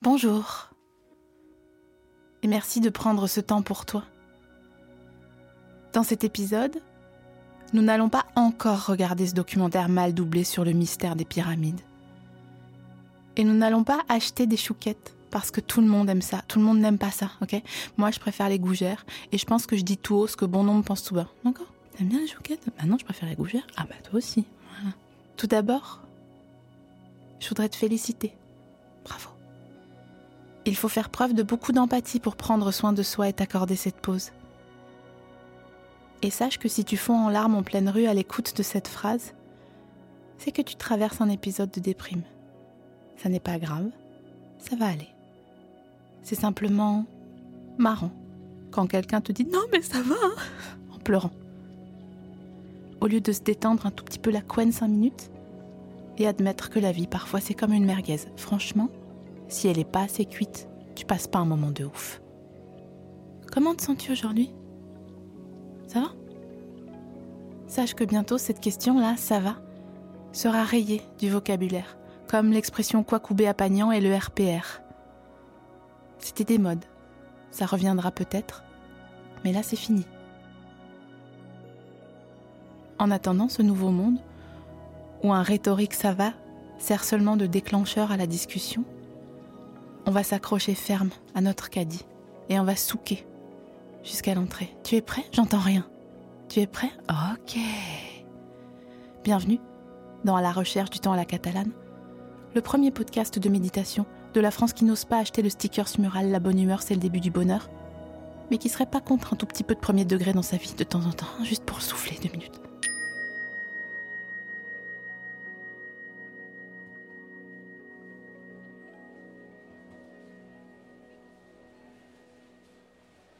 Bonjour. Et merci de prendre ce temps pour toi. Dans cet épisode, nous n'allons pas encore regarder ce documentaire mal doublé sur le mystère des pyramides. Et nous n'allons pas acheter des chouquettes parce que tout le monde aime ça. Tout le monde n'aime pas ça, ok? Moi, je préfère les gougères et je pense que je dis tout haut ce que bon nombre pense tout bas. D'accord? T'aimes bien les chouquettes? Bah non, je préfère les gougères. Ah bah toi aussi. Tout d'abord, je voudrais te féliciter. Bravo. Il faut faire preuve de beaucoup d'empathie pour prendre soin de soi et t'accorder cette pause. Et sache que si tu fonds en larmes en pleine rue à l'écoute de cette phrase, c'est que tu traverses un épisode de déprime. Ça n'est pas grave, ça va aller. C'est simplement marrant quand quelqu'un te dit non mais ça va hein, en pleurant. Au lieu de se détendre un tout petit peu la couenne cinq minutes et admettre que la vie parfois c'est comme une merguez. Franchement, si elle est pas assez cuite, tu passes pas un moment de ouf. Comment te sens-tu aujourd'hui? Ça va? Sache que bientôt cette question-là, ça va, sera rayée du vocabulaire, comme l'expression Kwakubé à Pagnan et le RPR. C'était des modes. Ça reviendra peut-être, mais là c'est fini. En attendant ce nouveau monde, où un rhétorique ça va sert seulement de déclencheur à la discussion, on va s'accrocher ferme à notre caddie et on va souquer jusqu'à l'entrée. Tu es prêt? J'entends rien. Tu es prêt? Ok. Bienvenue dans la recherche du temps à la catalane, le premier podcast de méditation de la France qui n'ose pas acheter le sticker mural La bonne humeur, c'est le début du bonheur, mais qui serait pas contre un tout petit peu de premier degré dans sa vie de temps en temps, juste pour souffler deux minutes.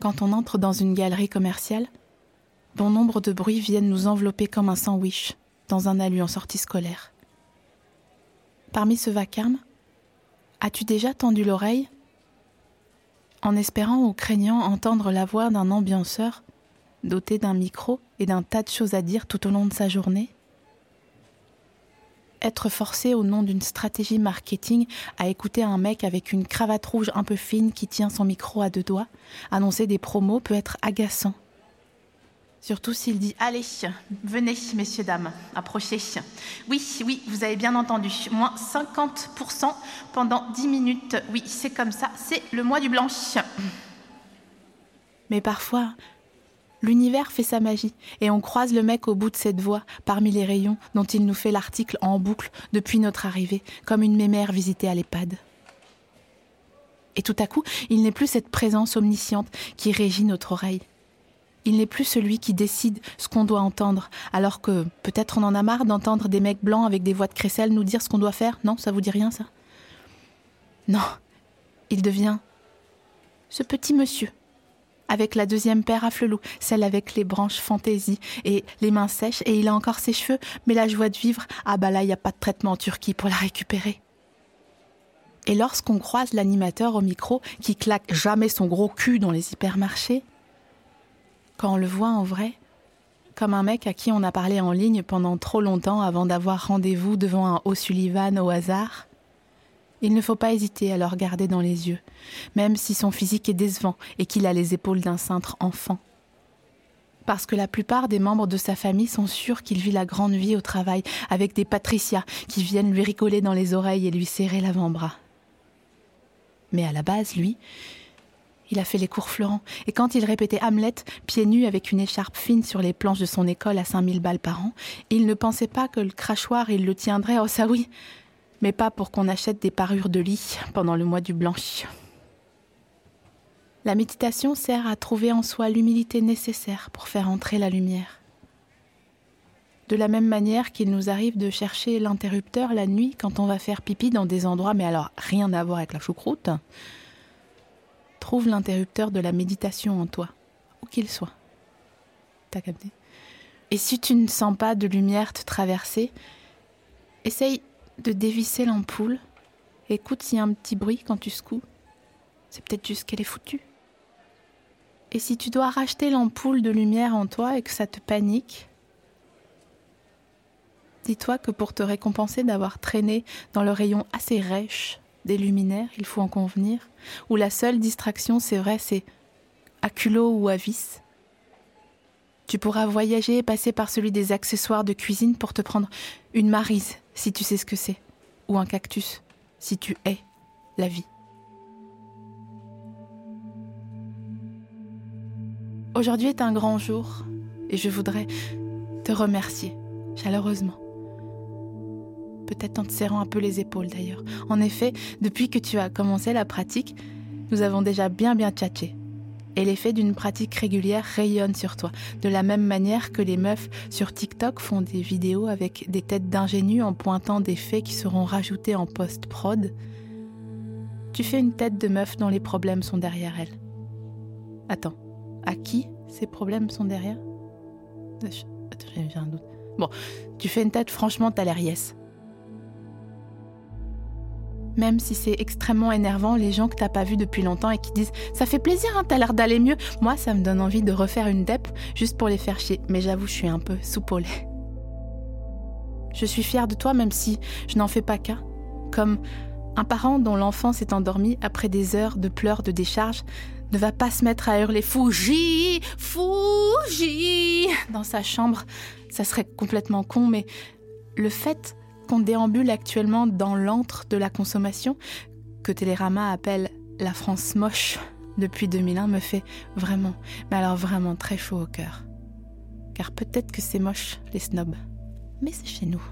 Quand on entre dans une galerie commerciale, bon nombre de bruits viennent nous envelopper comme un sandwich dans un alu en sortie scolaire. Parmi ce vacarme, as-tu déjà tendu l'oreille en espérant ou craignant entendre la voix d'un ambianceur doté d'un micro et d'un tas de choses à dire tout au long de sa journée? Être forcé au nom d'une stratégie marketing à écouter un mec avec une cravate rouge un peu fine qui tient son micro à deux doigts annoncer des promos peut être agaçant. Surtout s'il dit Allez, venez, messieurs, dames, approchez. Oui, oui, vous avez bien entendu. Moins 50% pendant 10 minutes. Oui, c'est comme ça, c'est le mois du blanche. Mais parfois, L'univers fait sa magie et on croise le mec au bout de cette voie, parmi les rayons dont il nous fait l'article en boucle depuis notre arrivée, comme une mémère visitée à l'EHPAD. Et tout à coup, il n'est plus cette présence omnisciente qui régit notre oreille. Il n'est plus celui qui décide ce qu'on doit entendre, alors que peut-être on en a marre d'entendre des mecs blancs avec des voix de crécelle nous dire ce qu'on doit faire. Non, ça vous dit rien ça? Non, il devient ce petit monsieur avec la deuxième paire à flelou, celle avec les branches fantaisie et les mains sèches, et il a encore ses cheveux, mais la joie de vivre, ah bah là, il n'y a pas de traitement en Turquie pour la récupérer. Et lorsqu'on croise l'animateur au micro qui claque jamais son gros cul dans les hypermarchés, quand on le voit en vrai, comme un mec à qui on a parlé en ligne pendant trop longtemps avant d'avoir rendez-vous devant un O'Sullivan au hasard, il ne faut pas hésiter à le regarder dans les yeux, même si son physique est décevant et qu'il a les épaules d'un cintre enfant. Parce que la plupart des membres de sa famille sont sûrs qu'il vit la grande vie au travail avec des patricias qui viennent lui rigoler dans les oreilles et lui serrer l'avant-bras. Mais à la base, lui, il a fait les cours Florent, et quand il répétait Hamlet, pieds nus avec une écharpe fine sur les planches de son école à 5000 balles par an, il ne pensait pas que le crachoir, il le tiendrait, oh ça oui, mais pas pour qu'on achète des parures de lit pendant le mois du blanchi. La méditation sert à trouver en soi l'humilité nécessaire pour faire entrer la lumière. De la même manière qu'il nous arrive de chercher l'interrupteur la nuit quand on va faire pipi dans des endroits, mais alors rien à voir avec la choucroute, trouve l'interrupteur de la méditation en toi, où qu'il soit. T'as capté? Et si tu ne sens pas de lumière te traverser, essaye de dévisser l'ampoule. Écoute s'il y a un petit bruit quand tu secoues. C'est peut-être juste qu'elle est foutue. Et si tu dois racheter l'ampoule de lumière en toi et que ça te panique, dis-toi que pour te récompenser d'avoir traîné dans le rayon assez rêche des luminaires, il faut en convenir, où la seule distraction, c'est vrai, c'est à culot ou à vis. Tu pourras voyager et passer par celui des accessoires de cuisine pour te prendre une marise, si tu sais ce que c'est, ou un cactus, si tu es la vie. Aujourd'hui est un grand jour et je voudrais te remercier chaleureusement. Peut-être en te serrant un peu les épaules d'ailleurs. En effet, depuis que tu as commencé la pratique, nous avons déjà bien bien tchatché. Et l'effet d'une pratique régulière rayonne sur toi, de la même manière que les meufs sur TikTok font des vidéos avec des têtes d'ingénus en pointant des faits qui seront rajoutés en post-prod. Tu fais une tête de meuf dont les problèmes sont derrière elle. Attends, à qui ces problèmes sont derrière? Attends, j'ai un doute. Bon, tu fais une tête, franchement, t'as l'air yes. Même si c'est extrêmement énervant, les gens que t'as pas vu depuis longtemps et qui disent Ça fait plaisir, hein, t'as l'air d'aller mieux. Moi, ça me donne envie de refaire une dep juste pour les faire chier. Mais j'avoue, je suis un peu soupolée. Je suis fière de toi, même si je n'en fais pas cas. Comme un parent dont l'enfant s'est endormi après des heures de pleurs de décharge ne va pas se mettre à hurler Fouji, Fouji dans sa chambre. Ça serait complètement con, mais le fait qu'on déambule actuellement dans l'antre de la consommation, que Télérama appelle la France moche depuis 2001, me fait vraiment, mais alors vraiment très chaud au cœur. Car peut-être que c'est moche, les snobs, mais c'est chez nous.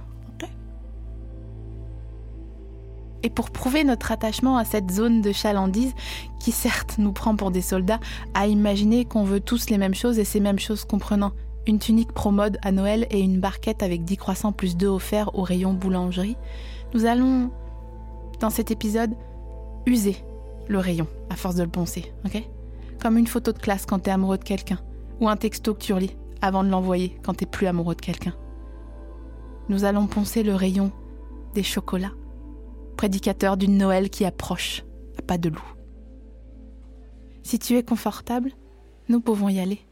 et pour prouver notre attachement à cette zone de chalandise, qui certes nous prend pour des soldats, à imaginer qu'on veut tous les mêmes choses et ces mêmes choses comprenant une tunique pro-mode à Noël et une barquette avec 10 croissants plus 2 offerts au rayon boulangerie, nous allons, dans cet épisode, user le rayon à force de le poncer, ok? Comme une photo de classe quand t'es amoureux de quelqu'un, ou un texto que tu relis avant de l'envoyer quand t'es plus amoureux de quelqu'un. Nous allons poncer le rayon des chocolats prédicateur d'une Noël qui approche, à pas de loup. Si tu es confortable, nous pouvons y aller.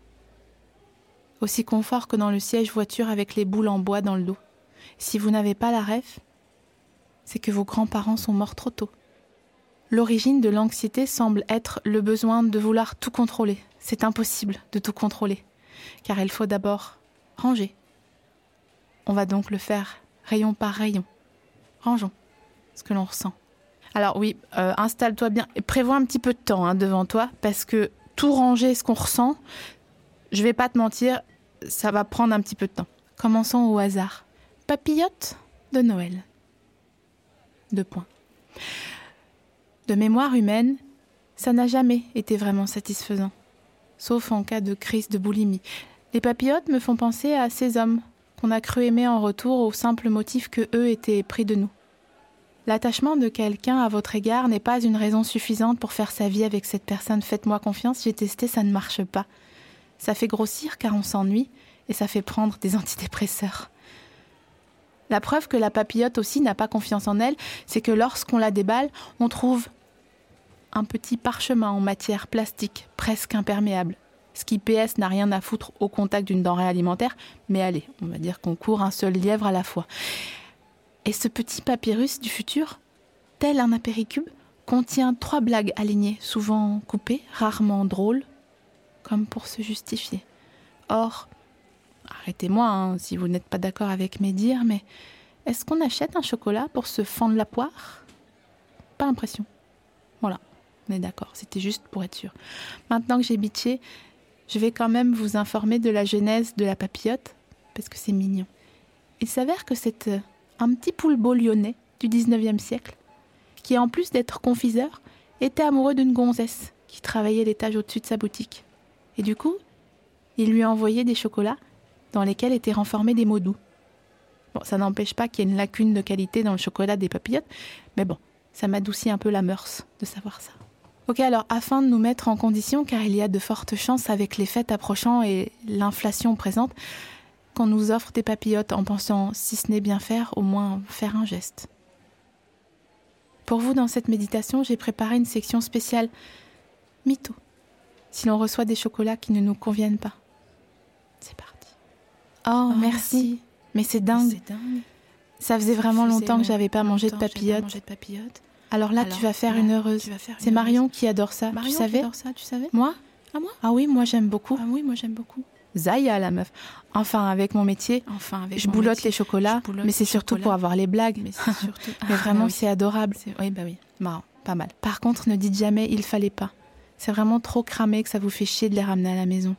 Aussi confort que dans le siège voiture avec les boules en bois dans le dos. Si vous n'avez pas la rêve, c'est que vos grands-parents sont morts trop tôt. L'origine de l'anxiété semble être le besoin de vouloir tout contrôler. C'est impossible de tout contrôler, car il faut d'abord ranger. On va donc le faire rayon par rayon. Rangeons ce que l'on ressent. Alors oui, euh, installe-toi bien et prévois un petit peu de temps hein, devant toi parce que tout ranger, ce qu'on ressent, je vais pas te mentir, ça va prendre un petit peu de temps. Commençons au hasard. Papillote de Noël. Deux points. De mémoire humaine, ça n'a jamais été vraiment satisfaisant, sauf en cas de crise de boulimie. Les papillotes me font penser à ces hommes qu'on a cru aimer en retour au simple motif que eux étaient pris de nous. L'attachement de quelqu'un à votre égard n'est pas une raison suffisante pour faire sa vie avec cette personne. Faites-moi confiance, j'ai testé, ça ne marche pas. Ça fait grossir car on s'ennuie et ça fait prendre des antidépresseurs. La preuve que la papillote aussi n'a pas confiance en elle, c'est que lorsqu'on la déballe, on trouve un petit parchemin en matière plastique, presque imperméable. Ce qui PS n'a rien à foutre au contact d'une denrée alimentaire, mais allez, on va dire qu'on court un seul lièvre à la fois. Et ce petit papyrus du futur, tel un apéricube, contient trois blagues alignées, souvent coupées, rarement drôles, comme pour se justifier. Or, arrêtez-moi hein, si vous n'êtes pas d'accord avec mes dires, mais est-ce qu'on achète un chocolat pour se fendre la poire? Pas l'impression. Voilà, on est d'accord, c'était juste pour être sûr. Maintenant que j'ai bitché, je vais quand même vous informer de la genèse de la papillote, parce que c'est mignon. Il s'avère que cette un petit poulbeau lyonnais du 19e siècle, qui en plus d'être confiseur, était amoureux d'une gonzesse qui travaillait l'étage au-dessus de sa boutique. Et du coup, il lui envoyait des chocolats dans lesquels étaient renformés des mots doux, Bon, ça n'empêche pas qu'il y ait une lacune de qualité dans le chocolat des papillotes, mais bon, ça m'adoucit un peu la mœurs de savoir ça. Ok, alors afin de nous mettre en condition, car il y a de fortes chances avec les fêtes approchant et l'inflation présente, qu'on nous offre des papillotes en pensant, si ce n'est bien faire, au moins faire un geste. Pour vous, dans cette méditation, j'ai préparé une section spéciale mytho. Si l'on reçoit des chocolats qui ne nous conviennent pas. C'est parti. Oh, Oh, merci. Mais c'est dingue. C'est dingue. Ça faisait vraiment longtemps que j'avais pas mangé de papillotes. Alors là, Alors tu vas faire là, une heureuse. C'est Marion qui adore ça. Marion, tu savais adore ça, tu savais Moi Ah moi Ah oui, moi j'aime beaucoup. Ah oui, moi j'aime beaucoup. Zaya, la meuf. Enfin, avec mon métier, Enfin, avec je mon boulotte métier, les chocolats, mais c'est surtout pour avoir les blagues. Mais c'est surtout. Mais Ah, vraiment, oui. c'est adorable. Oui, bah oui. Marrant, pas mal. Par contre, ne dites jamais il fallait pas. C'est vraiment trop cramé que ça vous fait chier de les ramener à la maison.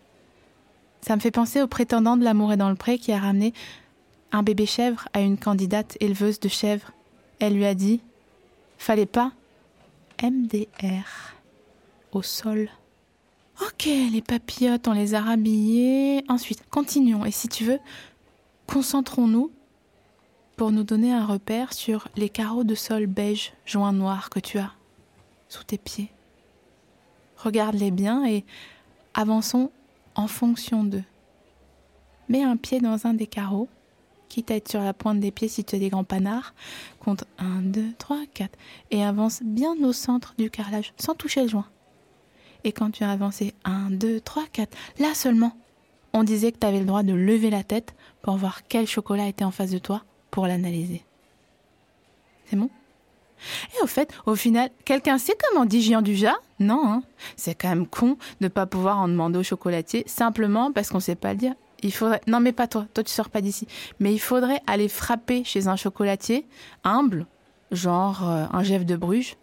Ça me fait penser au prétendant de l'amour est dans le pré qui a ramené un bébé chèvre à une candidate éleveuse de chèvres. Elle lui a dit Fallait pas MDR au sol. Ok, les papillotes, on les a rhabillés. Ensuite, continuons. Et si tu veux, concentrons-nous pour nous donner un repère sur les carreaux de sol beige joint noir que tu as sous tes pieds. Regarde-les bien et avançons en fonction d'eux. Mets un pied dans un des carreaux, quitte à être sur la pointe des pieds si tu as des grands panards. Compte 1, 2, 3, 4 et avance bien au centre du carrelage sans toucher le joint. Et quand tu as avancé 1, 2, 3, 4, là seulement, on disait que tu avais le droit de lever la tête pour voir quel chocolat était en face de toi pour l'analyser. C'est bon? Et au fait, au final, quelqu'un sait comment dit Gian du Non, hein c'est quand même con de pas pouvoir en demander au chocolatier simplement parce qu'on sait pas le dire. Il faudrait non mais pas toi, toi tu sors pas d'ici. Mais il faudrait aller frapper chez un chocolatier humble, genre euh, un Jeff de Bruges,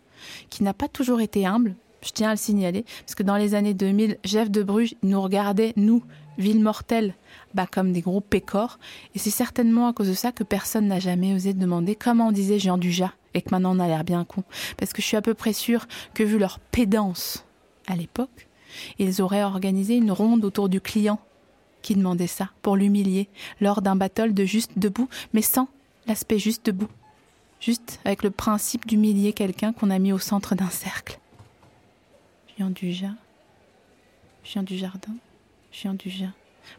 qui n'a pas toujours été humble. Je tiens à le signaler parce que dans les années 2000, Jeff de Bruges nous regardait nous, ville mortelle, bah comme des gros pécores. Et c'est certainement à cause de ça que personne n'a jamais osé demander comment on disait Jean et que maintenant on a l'air bien con. Parce que je suis à peu près sûre que vu leur pédance à l'époque, ils auraient organisé une ronde autour du client qui demandait ça pour l'humilier lors d'un battle de juste debout, mais sans l'aspect juste debout. Juste avec le principe d'humilier quelqu'un qu'on a mis au centre d'un cercle. Jean Dujat. Jean du jardin. Jean Dujat.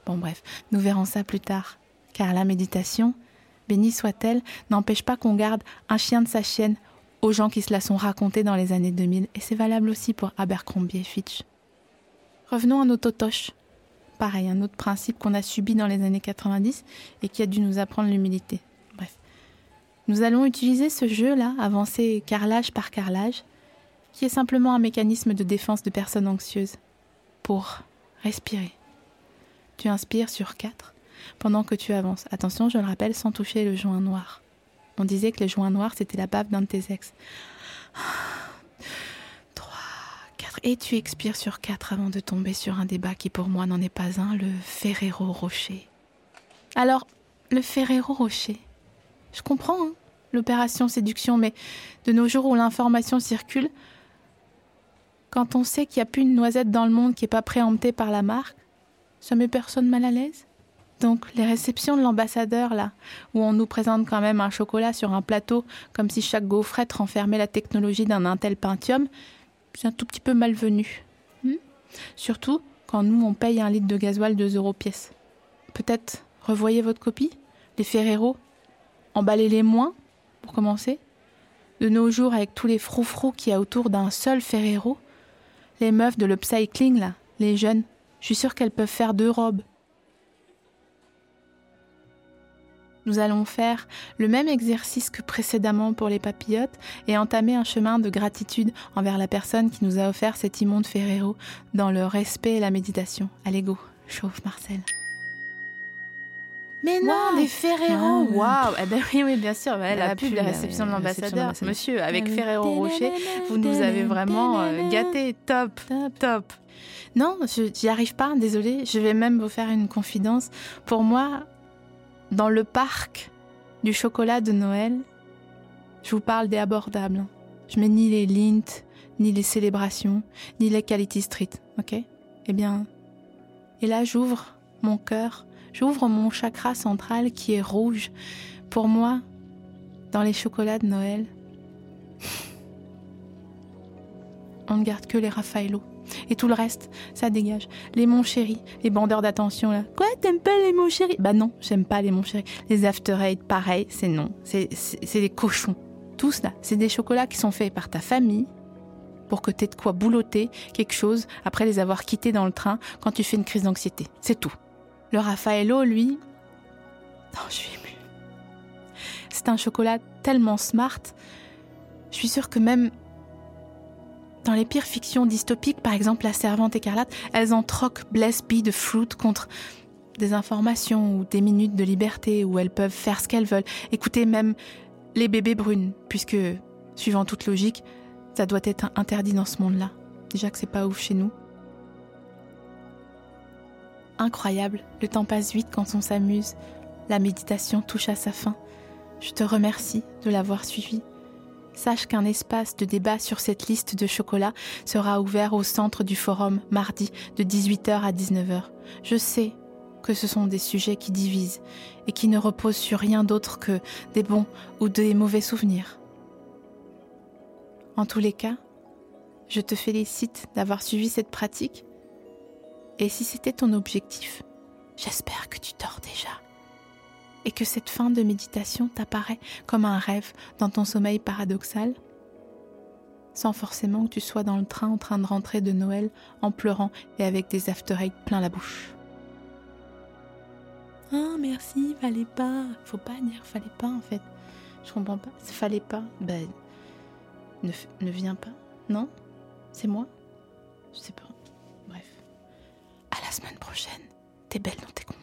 Bon bref, nous verrons ça plus tard. Car la méditation, bénie soit-elle, n'empêche pas qu'on garde un chien de sa chienne aux gens qui se la sont racontés dans les années 2000. Et c'est valable aussi pour Abercrombie et Fitch. Revenons à nos totoches. Pareil, un autre principe qu'on a subi dans les années 90 et qui a dû nous apprendre l'humilité. Bref. Nous allons utiliser ce jeu-là, avancer carrelage par carrelage, qui est simplement un mécanisme de défense de personnes anxieuses, pour respirer. Tu inspires sur 4 pendant que tu avances. Attention, je le rappelle, sans toucher le joint noir. On disait que le joint noir, c'était la bave d'un de tes ex. 3, 4. Et tu expires sur 4 avant de tomber sur un débat qui pour moi n'en est pas un, le Ferrero Rocher. Alors, le Ferrero Rocher. Je comprends, hein, l'opération séduction, mais de nos jours où l'information circule, quand on sait qu'il n'y a plus une noisette dans le monde qui n'est pas préemptée par la marque, ça met personne mal à l'aise? Donc les réceptions de l'ambassadeur, là, où on nous présente quand même un chocolat sur un plateau, comme si chaque gaufrette renfermait la technologie d'un Intel Pentium, c'est un tout petit peu malvenu. Hmm? Surtout quand nous, on paye un litre de gasoil 2 euros pièce. Peut-être revoyez votre copie? Les Ferrero Emballez-les moins, pour commencer. De nos jours, avec tous les froufrous qu'il y a autour d'un seul Ferrero, les meufs de l'upcycling, là, les jeunes, je suis sûre qu'elles peuvent faire deux robes. Nous allons faire le même exercice que précédemment pour les papillotes et entamer un chemin de gratitude envers la personne qui nous a offert cet immonde Ferrero dans le respect et la méditation. Allez go, chauffe Marcel. Mais non, Waouh. des Ferrero. Waouh Eh ben oui, oui, bien sûr, ouais, la, La pub, pub, la réception de l'ambassadeur. Monsieur, avec. Ferrero Rocher, vous nous avez vraiment euh, gâtés. Top, top. Non, j'y arrive pas, désolée. Je vais même vous faire une confidence. Pour moi, dans le parc du chocolat de Noël, je vous parle des abordables. Je mets ni les Lint, ni les célébrations, ni les Quality Street, ok? Eh bien, et là j'ouvre mon cœur, j'ouvre mon chakra central qui est rouge Pour moi, dans les chocolats de Noël, on ne garde que les Raffaello. Et tout le reste, ça dégage. Les mon chéri, les bandeurs d'attention là. Quoi, t'aimes pas les mon chéri Bah non, j'aime pas les mon chéri. Les after eight, pareil, c'est non. C'est des cochons. Tous là, c'est des chocolats qui sont faits par ta famille pour que t'aies de quoi boulotter quelque chose après les avoir quittés dans le train quand tu fais une crise d'anxiété. C'est tout. Le Raffaello, lui. Oh, je suis émue. C'est un chocolat tellement smart. Je suis sûre que même dans les pires fictions dystopiques, par exemple La Servante écarlate, elles en troquent Bless Be de Fruit contre des informations ou des minutes de liberté où elles peuvent faire ce qu'elles veulent. Écoutez même les bébés brunes, puisque, suivant toute logique, ça doit être interdit dans ce monde-là. Déjà que c'est pas ouf chez nous. Incroyable, le temps passe vite quand on s'amuse. La méditation touche à sa fin. Je te remercie de l'avoir suivi sache qu'un espace de débat sur cette liste de chocolats sera ouvert au centre du forum mardi de 18h à 19h. Je sais que ce sont des sujets qui divisent et qui ne reposent sur rien d'autre que des bons ou des mauvais souvenirs. En tous les cas, je te félicite d'avoir suivi cette pratique et si c'était ton objectif, j'espère que tu dors déjà et que cette fin de méditation t'apparaît comme un rêve dans ton sommeil paradoxal, sans forcément que tu sois dans le train en train de rentrer de Noël en pleurant et avec des after plein la bouche. Ah merci, fallait pas. Faut pas dire fallait pas en fait. Je comprends pas. Fallait pas. Ben, ne, ne viens pas. Non? C'est moi? Je sais pas. Bref. À la semaine prochaine. T'es belle dans tes combats.